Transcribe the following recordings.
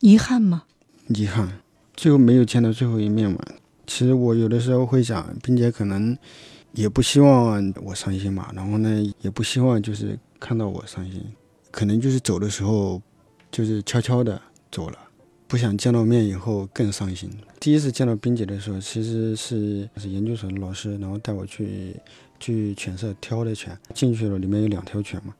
遗憾吗？遗憾，最后没有见到最后一面嘛。其实我有的时候会想，冰姐可能也不希望我伤心嘛，然后呢，也不希望就是看到我伤心，可能就是走的时候就是悄悄的走了，不想见到面以后更伤心。第一次见到冰姐的时候，其实是是研究所的老师，然后带我去去犬舍挑的犬，进去了里面有两条犬嘛。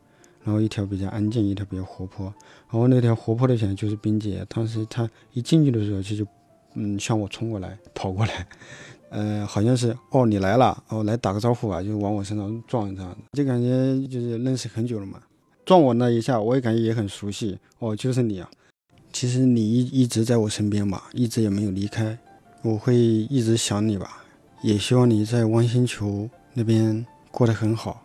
然后一条比较安静，一条比较活泼。然后那条活泼的犬就是冰姐，当时她一进去的时候，其实就嗯向我冲过来，跑过来，呃，好像是哦你来了，哦来打个招呼吧，就往我身上撞一下，就感觉就是认识很久了嘛。撞我那一下，我也感觉也很熟悉，哦就是你啊。其实你一一直在我身边吧，一直也没有离开，我会一直想你吧，也希望你在汪星球那边过得很好。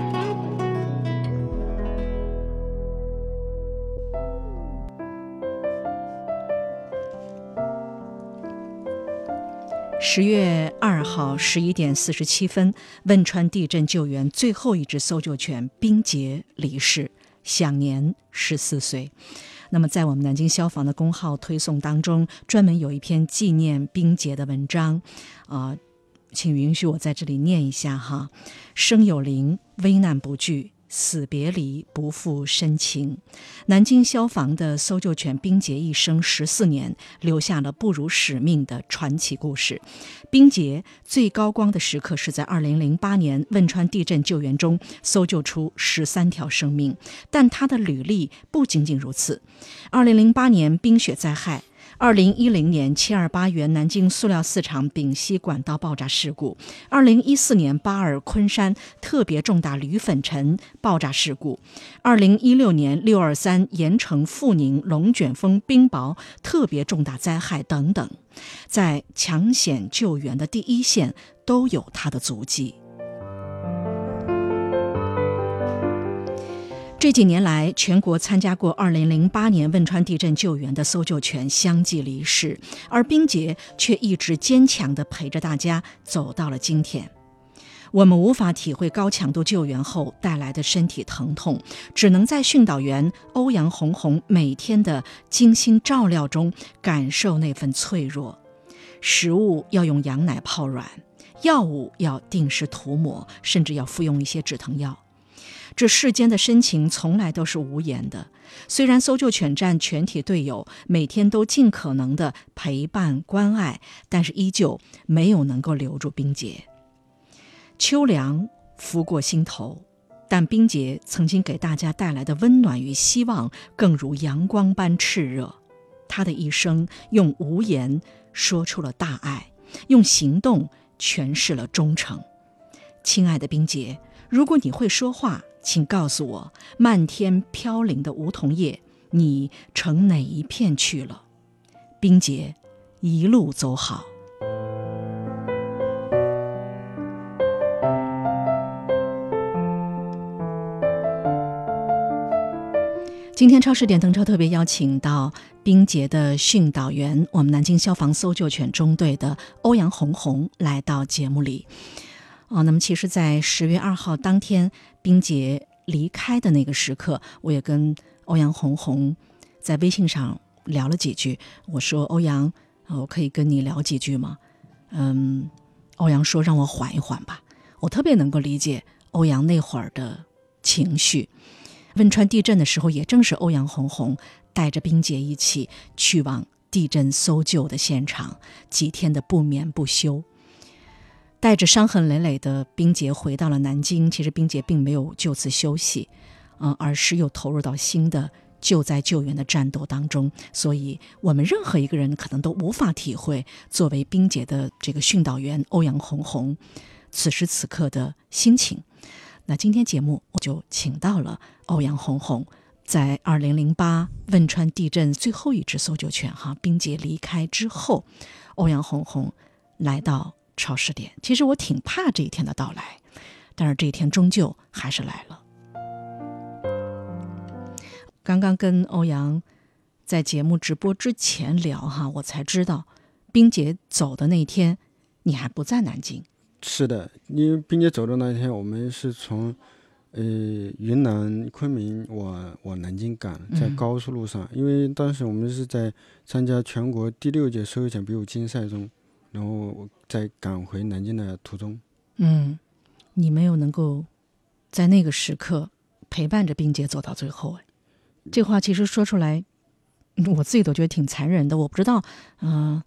十月二号十一点四十七分，汶川地震救援最后一只搜救犬冰洁离世，享年十四岁。那么，在我们南京消防的公号推送当中，专门有一篇纪念冰洁的文章，啊，请允许我在这里念一下哈：生有灵，危难不惧。死别离，不负深情。南京消防的搜救犬冰洁一生十四年，留下了不辱使命的传奇故事。冰洁最高光的时刻是在二零零八年汶川地震救援中搜救出十三条生命，但他的履历不仅仅如此。二零零八年冰雪灾害。二零一零年七二八原南京塑料四厂丙烯管道爆炸事故，二零一四年八二昆山特别重大铝粉尘爆炸事故，二零一六年六二三盐城阜宁龙卷风冰雹特别重大灾害等等，在抢险救援的第一线都有他的足迹。这几年来，全国参加过2008年汶川地震救援的搜救犬相继离世，而冰洁却一直坚强地陪着大家走到了今天。我们无法体会高强度救援后带来的身体疼痛，只能在训导员欧阳红红每天的精心照料中感受那份脆弱。食物要用羊奶泡软，药物要定时涂抹，甚至要服用一些止疼药。这世间的深情从来都是无言的。虽然搜救犬站全体队友每天都尽可能的陪伴关爱，但是依旧没有能够留住冰洁。秋凉拂过心头，但冰洁曾经给大家带来的温暖与希望，更如阳光般炽热。他的一生用无言说出了大爱，用行动诠释了忠诚。亲爱的冰洁，如果你会说话。请告诉我，漫天飘零的梧桐叶，你乘哪一片去了？冰洁，一路走好。今天超市点灯车特别邀请到冰洁的训导员，我们南京消防搜救犬中队的欧阳红红来到节目里。哦，那么其实，在十月二号当天，冰洁离开的那个时刻，我也跟欧阳红红在微信上聊了几句。我说：“欧阳，我可以跟你聊几句吗？”嗯，欧阳说：“让我缓一缓吧。”我特别能够理解欧阳那会儿的情绪。汶川地震的时候，也正是欧阳红红带着冰洁一起去往地震搜救的现场，几天的不眠不休。带着伤痕累累的冰洁回到了南京。其实冰洁并没有就此休息，嗯，而是又投入到新的救灾救援的战斗当中。所以，我们任何一个人可能都无法体会作为冰洁的这个训导员欧阳红红此时此刻的心情。那今天节目我就请到了欧阳红红，在二零零八汶川地震最后一只搜救犬哈冰洁离开之后，欧阳红红来到。超市点，其实我挺怕这一天的到来，但是这一天终究还是来了。刚刚跟欧阳在节目直播之前聊哈，我才知道，冰姐走的那天，你还不在南京。是的，因为冰姐走的那一天，我们是从呃云南昆明往往南京赶，在高速路上，因为当时我们是在参加全国第六届手写比武竞赛中，然后在赶回南京的途中。嗯，你没有能够在那个时刻陪伴着冰姐走到最后，哎，这话其实说出来，我自己都觉得挺残忍的。我不知道，嗯，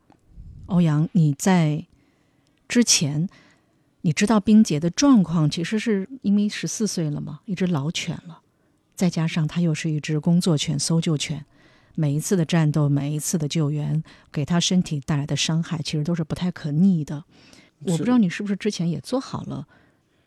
欧阳，你在之前你知道冰姐的状况，其实是因为十四岁了嘛，一只老犬了，再加上它又是一只工作犬、搜救犬，每一次的战斗，每一次的救援，给他身体带来的伤害，其实都是不太可逆的。我不知道你是不是之前也做好了，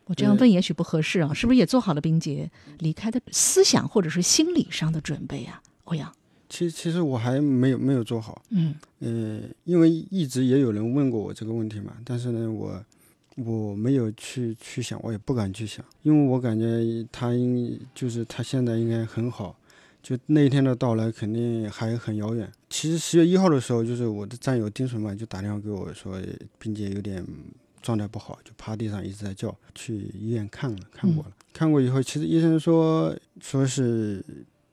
我这样问也许不合适啊，是不是也做好了冰洁离开的思想或者是心理上的准备啊？欧阳，其其实我还没有没有做好，嗯呃，因为一直也有人问过我这个问题嘛，但是呢，我我没有去去想，我也不敢去想，因为我感觉他应就是他现在应该很好。就那一天的到来肯定还很遥远。其实十月一号的时候，就是我的战友丁顺嘛就打电话给我说，并且有点状态不好，就趴地上一直在叫，去医院看了看过了。看过以后，其实医生说说是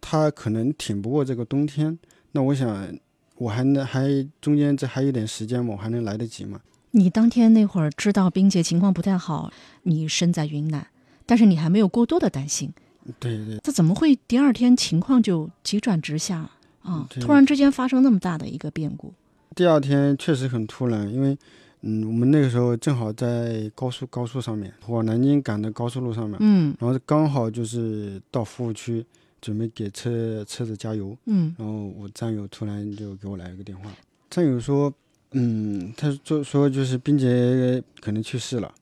他可能挺不过这个冬天。那我想我还能还中间这还有点时间嘛，我还能来得及吗？你当天那会儿知道冰姐情况不太好，你身在云南，但是你还没有过多的担心。对对，这怎么会第二天情况就急转直下？啊？突然之间发生那么大的一个变故。第二天确实很突然，因为嗯，我们那个时候正好在高速高速上面，往南京赶的高速路上面，嗯，然后刚好就是到服务区准备给车车子加油，嗯，然后我战友突然就给我来了个电话，战友说，嗯，他就说就是冰姐可能去世了，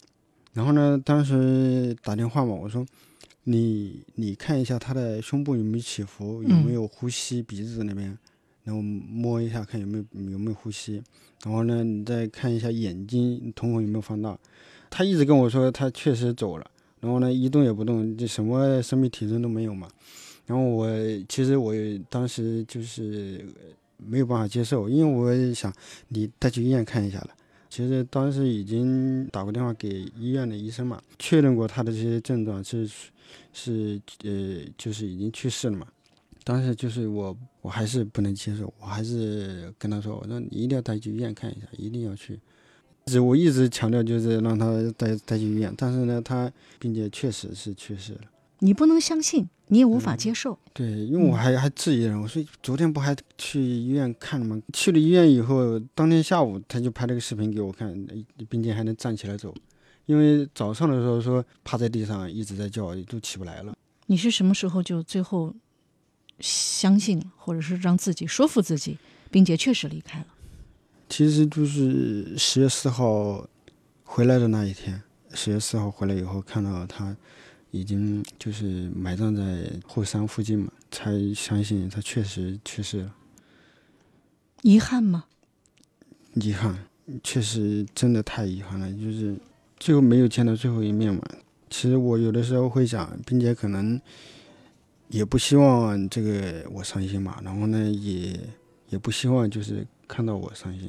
然后呢，当时打电话嘛，我说。你你看一下他的胸部有没有起伏，有没有呼吸，鼻子那边，然后摸一下看有没有有没有呼吸，然后呢，你再看一下眼睛瞳孔有没有放大。他一直跟我说他确实走了，然后呢一动也不动，就什么生命体征都没有嘛。然后我其实我当时就是没有办法接受，因为我想你带去医院看一下了。其实当时已经打过电话给医院的医生嘛，确认过他的这些症状是。是呃，就是已经去世了嘛。当时就是我，我还是不能接受，我还是跟他说：“我说你一定要带去医院看一下，一定要去。”只我一直强调就是让他带带去医院，但是呢，他并且确实是去世了。你不能相信，你也无法接受。对，因为我还还质疑了，我说昨天不还去医院看了吗？去了医院以后，当天下午他就拍了个视频给我看，并且还能站起来走。因为早上的时候说趴在地上一直在叫，都起不来了。你是什么时候就最后相信，或者是让自己说服自己，并且确实离开了？其实就是十月四号回来的那一天。十月四号回来以后，看到他已经就是埋葬在后山附近嘛，才相信他确实去世了。遗憾吗？遗憾，确实真的太遗憾了，就是。最后没有见到最后一面嘛？其实我有的时候会想，并且可能也不希望这个我伤心嘛。然后呢，也也不希望就是看到我伤心。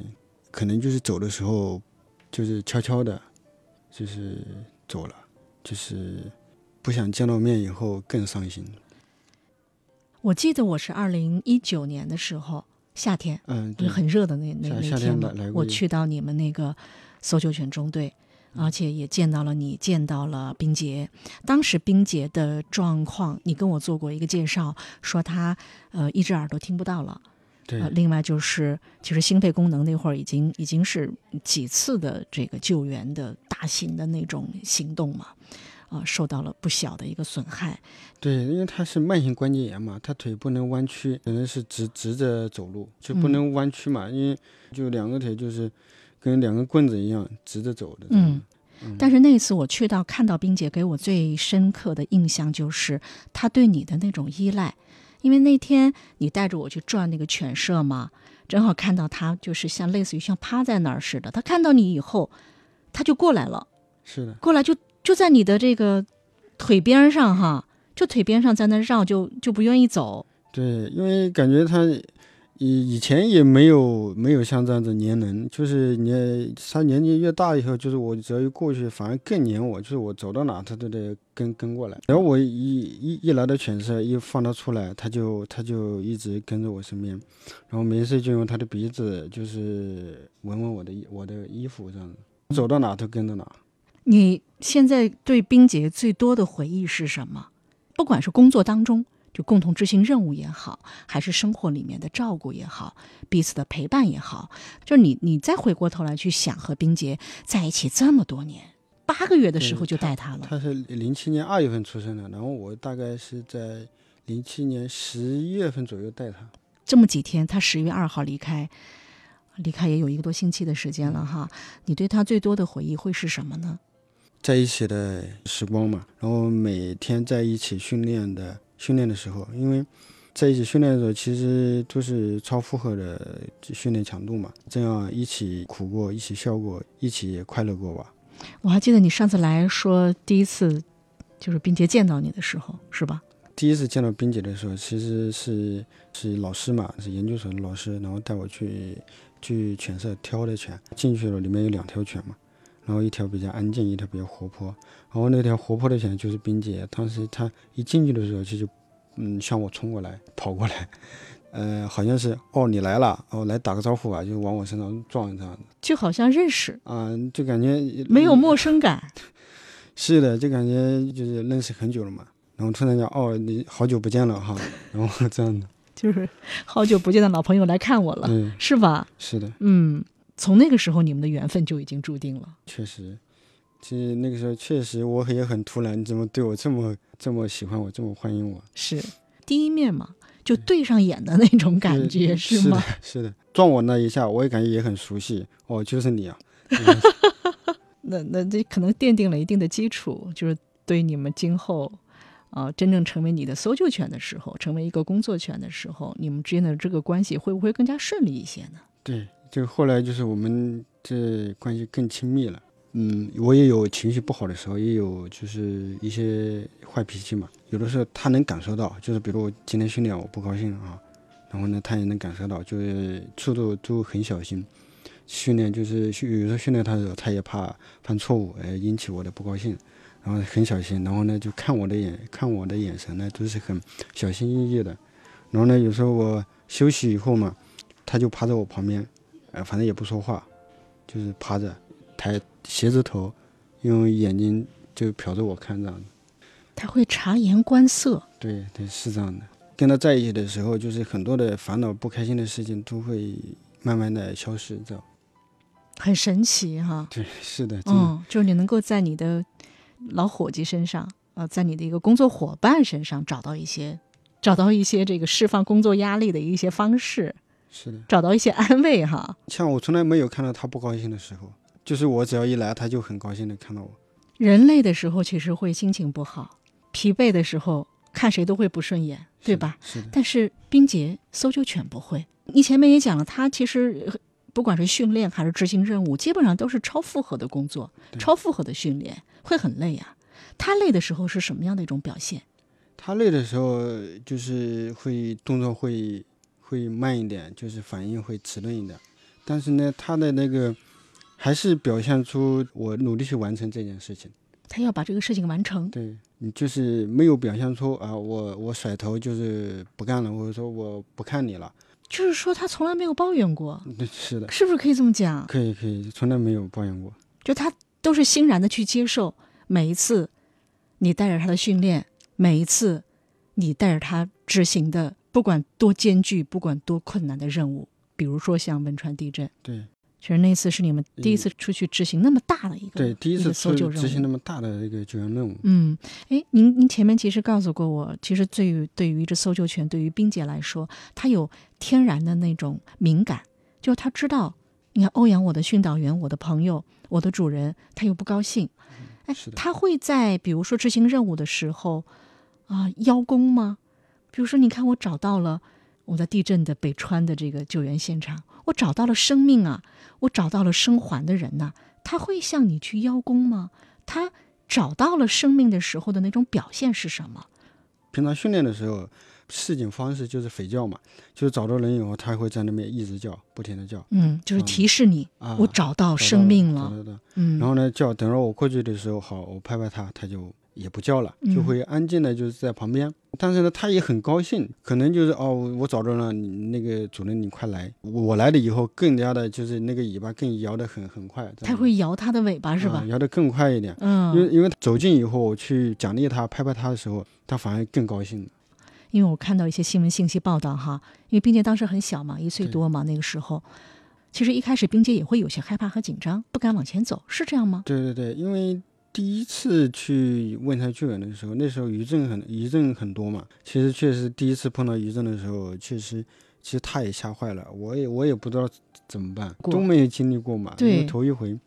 可能就是走的时候，就是悄悄的，就是走了，就是不想见到面以后更伤心。我记得我是二零一九年的时候夏天，嗯，很热的那那那天嘛，我去到你们那个搜救犬中队。而且也见到了你，见到了冰洁。当时冰洁的状况，你跟我做过一个介绍，说她呃一只耳朵听不到了，对。另外就是，其实心肺功能那会儿已经已经是几次的这个救援的大型的那种行动嘛，啊，受到了不小的一个损害。对，因为他是慢性关节炎嘛，他腿不能弯曲，只能是直直着走路，就不能弯曲嘛，因为就两个腿就是。跟两根棍子一样直着走的。嗯，但是那次我去到看到冰姐，给我最深刻的印象就是她对你的那种依赖。因为那天你带着我去转那个犬舍嘛，正好看到她，就是像类似于像趴在那儿似的。她看到你以后，她就过来了。是的，过来就就在你的这个腿边上哈，就腿边上在那绕，就就不愿意走。对，因为感觉他以以前也没有没有像这样子黏人，就是你他年纪越大以后，就是我只要一过去，反而更黏我，就是我走到哪他都得跟跟过来。然后我一一一来到犬舍，一放他出来，他就他就一直跟着我身边，然后没事就用他的鼻子就是闻闻我的我的衣服这样子，走到哪都跟着哪。你现在对冰洁最多的回忆是什么？不管是工作当中。就共同执行任务也好，还是生活里面的照顾也好，彼此的陪伴也好，就是你你再回过头来去想和冰洁在一起这么多年，八个月的时候就带他了。他是零七年二月份出生的，然后我大概是在零七年十一月份左右带他。这么几天，他十月二号离开，离开也有一个多星期的时间了哈。你对他最多的回忆会是什么呢？在一起的时光嘛，然后每天在一起训练的。训练的时候，因为在一起训练的时候，其实都是超负荷的训练强度嘛。这样一起苦过，一起笑过，一起快乐过吧。我还记得你上次来说第一次，就是冰姐见到你的时候，是吧？第一次见到冰姐的时候，其实是是老师嘛，是研究所的老师，然后带我去去犬舍挑的犬。进去了，里面有两条犬嘛，然后一条比较安静，一条比较活泼。然后那条活泼的犬就是冰姐，当时它一进去的时候，其实就，嗯，向我冲过来，跑过来，呃，好像是哦，你来了，哦，来打个招呼吧，就往我身上撞这样的，就好像认识。啊，就感觉没有陌生感，是的，就感觉就是认识很久了嘛。然后突然讲哦，你好久不见了哈，然后这样的，就是好久不见的老朋友来看我了，是吧？是的，嗯，从那个时候你们的缘分就已经注定了，确实。其实那个时候确实我也很突然，你怎么对我这么这么喜欢我，这么欢迎我？是第一面嘛，就对上眼的那种感觉，是吗？是的，撞我那一下，我也感觉也很熟悉。哦，就是你啊！那那这可能奠定了一定的基础，就是对你们今后啊真正成为你的搜救犬的时候，成为一个工作犬的时候，你们之间的这个关系会不会更加顺利一些呢？对，就后来就是我们这关系更亲密了。嗯，我也有情绪不好的时候，也有就是一些坏脾气嘛。有的时候他能感受到，就是比如我今天训练我不高兴啊，然后呢他也能感受到，就是速度都很小心。训练就是有时候训练他的时候，他也怕犯错误，呃引起我的不高兴，然后很小心。然后呢就看我的眼，看我的眼神呢都是很小心翼翼的。然后呢有时候我休息以后嘛，他就趴在我旁边，呃反正也不说话，就是趴着。抬斜着头，用眼睛就瞟着我看这样的。他会察言观色。对对，是这样的。跟他在一起的时候，就是很多的烦恼、不开心的事情都会慢慢的消失，这样。很神奇哈。对，是的。嗯，就是你能够在你的老伙计身上，呃，在你的一个工作伙伴身上找到一些，找到一些这个释放工作压力的一些方式。是的。找到一些安慰哈。像我从来没有看到他不高兴的时候。就是我只要一来，他就很高兴的看到我。人累的时候其实会心情不好，疲惫的时候看谁都会不顺眼，对吧？是的。但是冰洁搜救犬不会。你前面也讲了，它其实不管是训练还是执行任务，基本上都是超负荷的工作，超负荷的训练会很累呀。它累的时候是什么样的一种表现？它累的时候就是会动作会会慢一点，就是反应会迟钝一点。但是呢，他的那个。还是表现出我努力去完成这件事情，他要把这个事情完成。对你就是没有表现出啊，我我甩头就是不干了，或者说我不看你了。就是说他从来没有抱怨过。是的，是不是可以这么讲？可以可以，从来没有抱怨过。就他都是欣然的去接受每一次你带着他的训练，每一次你带着他执行的，不管多艰巨，不管多困难的任务，比如说像汶川地震。对。其实那次是你们第一次出去执行那么大的一个对第一次搜救任务，执行那么大的一个救援任务。嗯，哎，您您前面其实告诉过我，其实对于对于一只搜救犬，对于冰姐来说，它有天然的那种敏感，就是它知道，你看欧阳，我的训导员，我的朋友，我的主人，他又不高兴，哎，他会在比如说执行任务的时候啊邀功吗？比如说，你看我找到了我在地震的北川的这个救援现场。我找到了生命啊！我找到了生还的人呐！他会向你去邀功吗？他找到了生命的时候的那种表现是什么？平常训练的时候，示警方式就是吠叫嘛，就是找到人以后，他会在那边一直叫，不停的叫嗯，就是提示你，啊，我找到生命了。嗯，然后呢，叫，等到我过去的时候，好，我拍拍他，他就也不叫了，就嗯会安静的就是在旁边。但是呢，它也很高兴，可能就是哦，我找着了你那个主人，你快来。我来了以后，更加的就是那个尾巴更摇得很很快，它会摇它的尾巴是吧啊？摇得更快一点。嗯因嗯，为因为走近以后，我去奖励它、拍拍它的时候，它反而更高兴了。因为我看到一些新闻信息报道哈，因为冰姐当时很小嘛，一岁多嘛，那个时候，其实一开始冰姐也会有些害怕和紧张，不敢往前走，是这样吗？对对对，因为第一次去汶川救援的时候，那时候余震很余震很多嘛。其实确实第一次碰到余震的时候，确实其实他也吓坏了，我也我也不知道怎么办，都没有经历过嘛，因对为头一回。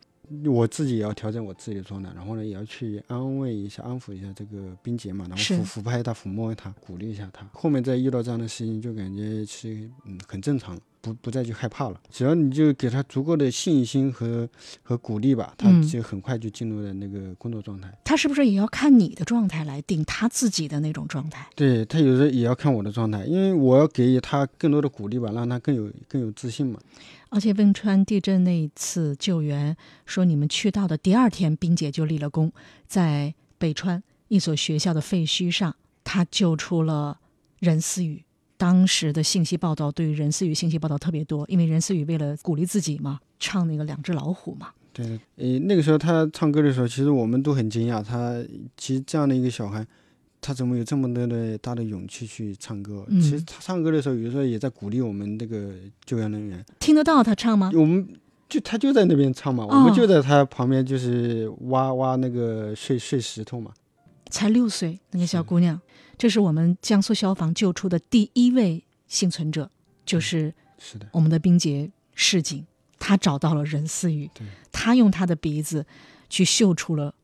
我自己也要调整我自己的状态，然后呢，也要去安慰一下、安抚一下这个冰姐嘛，然后是抚抚拍他、抚摸他，鼓励一下他。后面再遇到这样的事情，就感觉是嗯很正常了，不不再去害怕了。只要你就给他足够的信心和和鼓励吧，她嗯就很快就进入了那个工作状态。他是不是也要看你的状态来定他自己的那种状态？对他有时候也要看我的状态，因为我要给予他更多的鼓励吧，让他更有更有自信嘛。而且汶川地震那一次救援，说你们去到的第二天，冰姐就立了功，在北川一所学校的废墟上，她救出了任思雨。当时的信息报道对于任思雨信息报道特别多，因为任思雨为了鼓励自己嘛，唱那个两只老虎嘛。对，呃，那个时候他唱歌的时候，其实我们都很惊讶，他其实这样的一个小孩，他怎么有这么多的大的勇气去唱歌？嗯其实他唱歌的时候，有时候也在鼓励我们这个救援人员。听得到他唱吗？我们就他就在那边唱嘛，我哦们就在他旁边，就是挖挖那个碎碎石头嘛。才六岁，那个小姑娘，这是我们江苏消防救出的第一位幸存者，就是是的，我们的冰洁市警，他找到了任思雨对，她用他的鼻子去嗅出了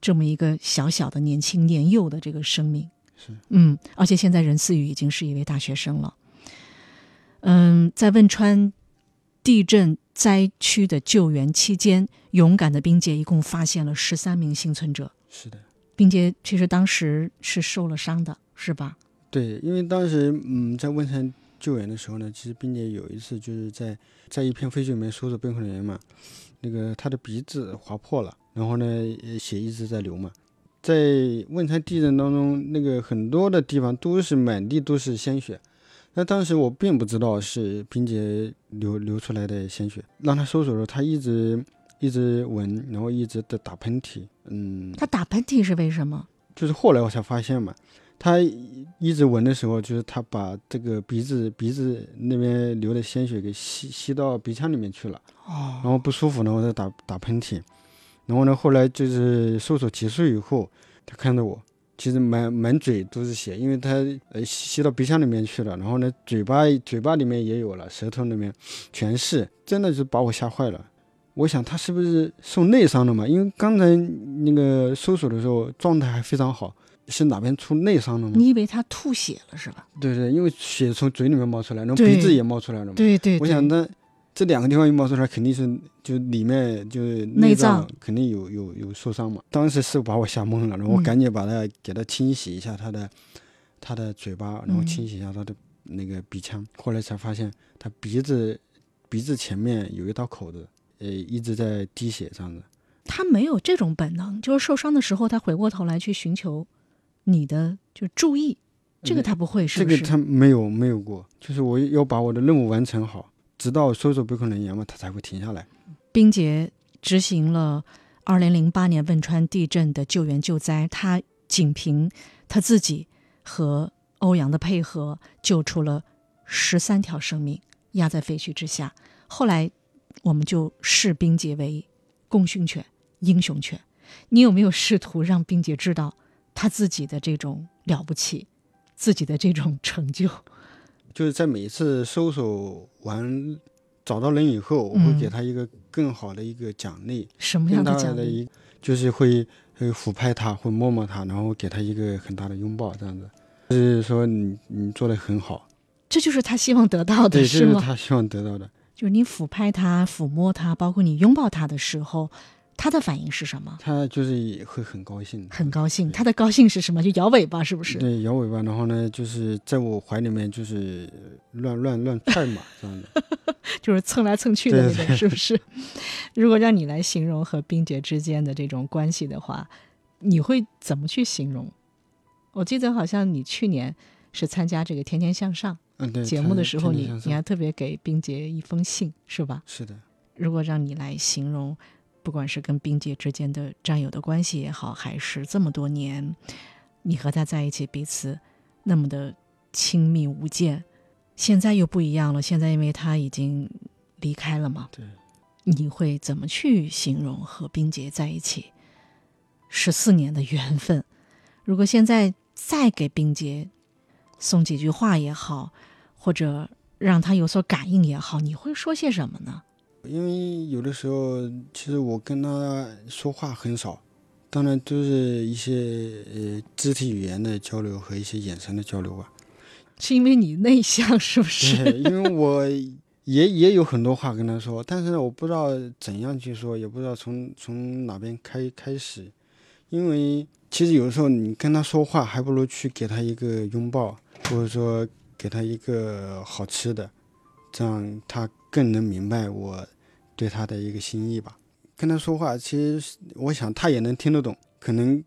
这么一个小小的年轻年幼的这个生命。是，嗯，而且现在任思雨已经是一位大学生了。嗯，在汶川地震灾区的救援期间，勇敢的冰洁一共发现了十三名幸存者。是的。并且其实当时是受了伤的，是吧？对，因为当时嗯，在汶川救援的时候呢，其实冰姐有一次就是在在一片废墟里面搜索被困人员嘛，那个他的鼻子划破了，然后呢血一直在流嘛。在汶川地震当中，那个很多的地方都是满地都是鲜血，那当时我并不知道是冰姐流流出来的鲜血，让他搜索的时候，他一直一直闻，然后一直的打喷嚏，嗯，他打喷嚏是为什么？就是后来我才发现嘛，他一直闻的时候，就是他把这个鼻子鼻子那边流的鲜血给吸吸到鼻腔里面去了，哦然后不舒服，然后再打打喷嚏，然后呢，后来就是搜索结束以后，他看到我，其实满满嘴都是血，因为他呃吸吸到鼻腔里面去了，然后呢，嘴巴嘴巴里面也有了，舌头里面全是，真的是把我吓坏了。我想他是不是受内伤了嘛？因为刚才那个搜索的时候状态还非常好，是哪边出内伤了吗？你以为他吐血了是吧？对对，因为血从嘴里面冒出来，然后鼻子也冒出来了嘛。对对我想那这两个地方一冒出来，肯定是就里面就是内脏脏肯定有有有受伤嘛。当时是把我吓懵了，然后我嗯赶紧把他给他清洗一下他的他的嘴巴，然后嗯清洗一下他的那个鼻腔。后来才发现他鼻子鼻子前面有一道口子，呃，一直在滴血这样子。他没有这种本能，就是受伤的时候，他回过头来去寻求你的就注意，这个他不会，是不是？这个他没有没有过，就是我要把我的任务完成好，直到搜索被困人员嘛，他才会停下来。冰洁执行了二零零八年汶川地震的救援救灾，他仅凭他自己和欧阳的配合，救出了十三条生命，压在废墟之下。后来，我们就视冰洁为功勋犬、英雄犬。你有没有试图让冰洁知道他自己的这种了不起，自己的这种成就？就是在每一次搜索完找到人以后，我会嗯给他一个更好的一个奖励，什么样的奖励？就是会会抚拍他，会摸摸他，然后给他一个很大的拥抱，这样子，就是说你你做的很好，这就是他希望得到的，对，这是吗？他希望得到的。就是你抚拍他、抚摸他，包括你拥抱他的时候，他的反应是什么？他就是也会很高兴，很高兴。他的高兴是什么？就摇尾巴，是不是？对，摇尾巴，然后呢，就是在我怀里面就是乱乱乱踹嘛，这样的，就是蹭来蹭去的那种，是不是？如果让你来形容和冰洁之间的这种关系的话，你会怎么去形容？我记得好像你去年是参加这个《天天向上》节目的时候，你你还特别给冰洁一封信，是吧？是的，如果让你来形容，不管是跟冰洁之间的战友的关系也好，还是这么多年你和他在一起，彼此那么的亲密无间，现在又不一样了。现在因为他已经离开了嘛，对，你会怎么去形容和冰洁在一起十四年的缘分？如果现在再给冰洁送几句话也好，或者让他有所感应也好，你会说些什么呢？因为有的时候其实我跟他说话很少，当然都是一些呃肢体语言的交流和一些眼神的交流吧。是因为你内向，是不是？因为我也也有很多话跟他说，但是，我不知道怎样去说，也不知道从从哪边开开始。因为其实有的时候你跟他说话，还不如去给他一个拥抱，或者说给他一个好吃的，这样他更能明白我对他的一个心意吧。跟他说话，其实我想他也能听得懂，可能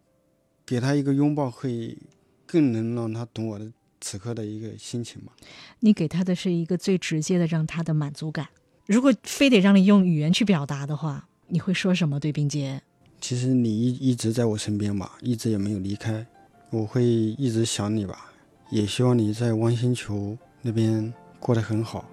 给他一个拥抱会更能让他懂我的此刻的一个心情吧。你给他的是一个最直接的让他的满足感。如果非得让你用语言去表达的话，你会说什么？对冰洁，其实你一一直在我身边吧，一直也没有离开，我会一直想你吧，也希望你在汪星球那边过得很好。